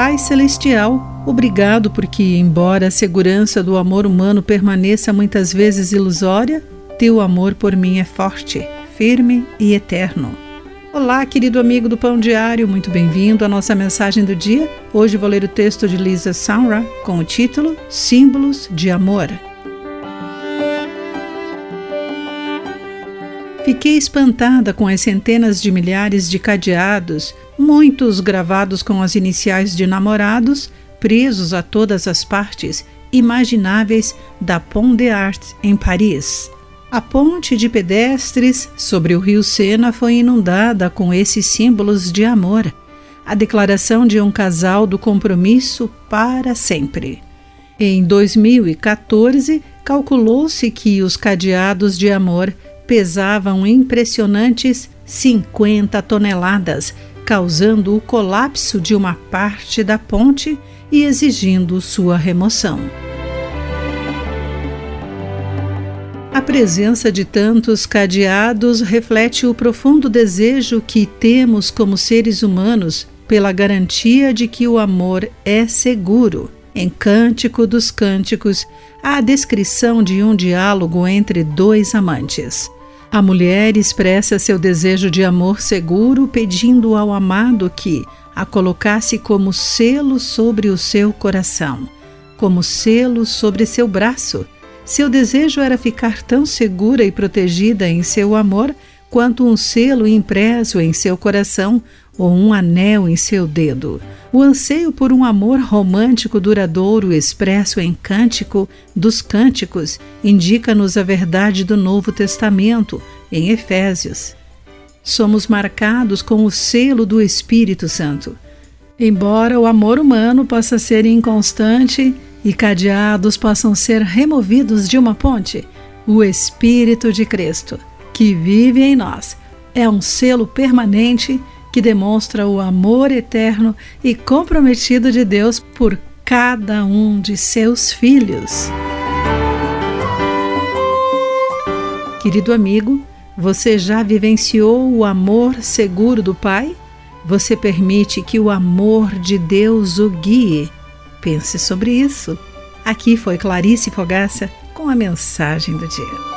Pai Celestial, obrigado porque, embora a segurança do amor humano permaneça muitas vezes ilusória, teu amor por mim é forte, firme e eterno. Olá, querido amigo do Pão Diário, muito bem-vindo à nossa mensagem do dia. Hoje vou ler o texto de Lisa Samra com o título Símbolos de Amor. Fiquei espantada com as centenas de milhares de cadeados, muitos gravados com as iniciais de namorados, presos a todas as partes imagináveis da Pont des Arts em Paris. A ponte de pedestres sobre o rio Sena foi inundada com esses símbolos de amor, a declaração de um casal do compromisso para sempre. Em 2014, calculou-se que os cadeados de amor pesavam impressionantes 50 toneladas, causando o colapso de uma parte da ponte e exigindo sua remoção. A presença de tantos cadeados reflete o profundo desejo que temos como seres humanos pela garantia de que o amor é seguro. Em Cântico dos Cânticos, há a descrição de um diálogo entre dois amantes. A mulher expressa seu desejo de amor seguro, pedindo ao amado que a colocasse como selo sobre o seu coração, como selo sobre seu braço. Seu desejo era ficar tão segura e protegida em seu amor quanto um selo impresso em seu coração ou um anel em seu dedo. O anseio por um amor romântico duradouro expresso em Cântico dos Cânticos indica-nos a verdade do Novo Testamento, em Efésios. Somos marcados com o selo do Espírito Santo. Embora o amor humano possa ser inconstante e cadeados possam ser removidos de uma ponte, o Espírito de Cristo, que vive em nós, é um selo permanente que demonstra o amor eterno e comprometido de Deus por cada um de seus filhos. Querido amigo, você já vivenciou o amor seguro do Pai? Você permite que o amor de Deus o guie? Pense sobre isso. Aqui foi Clarice Fogaça com a mensagem do dia.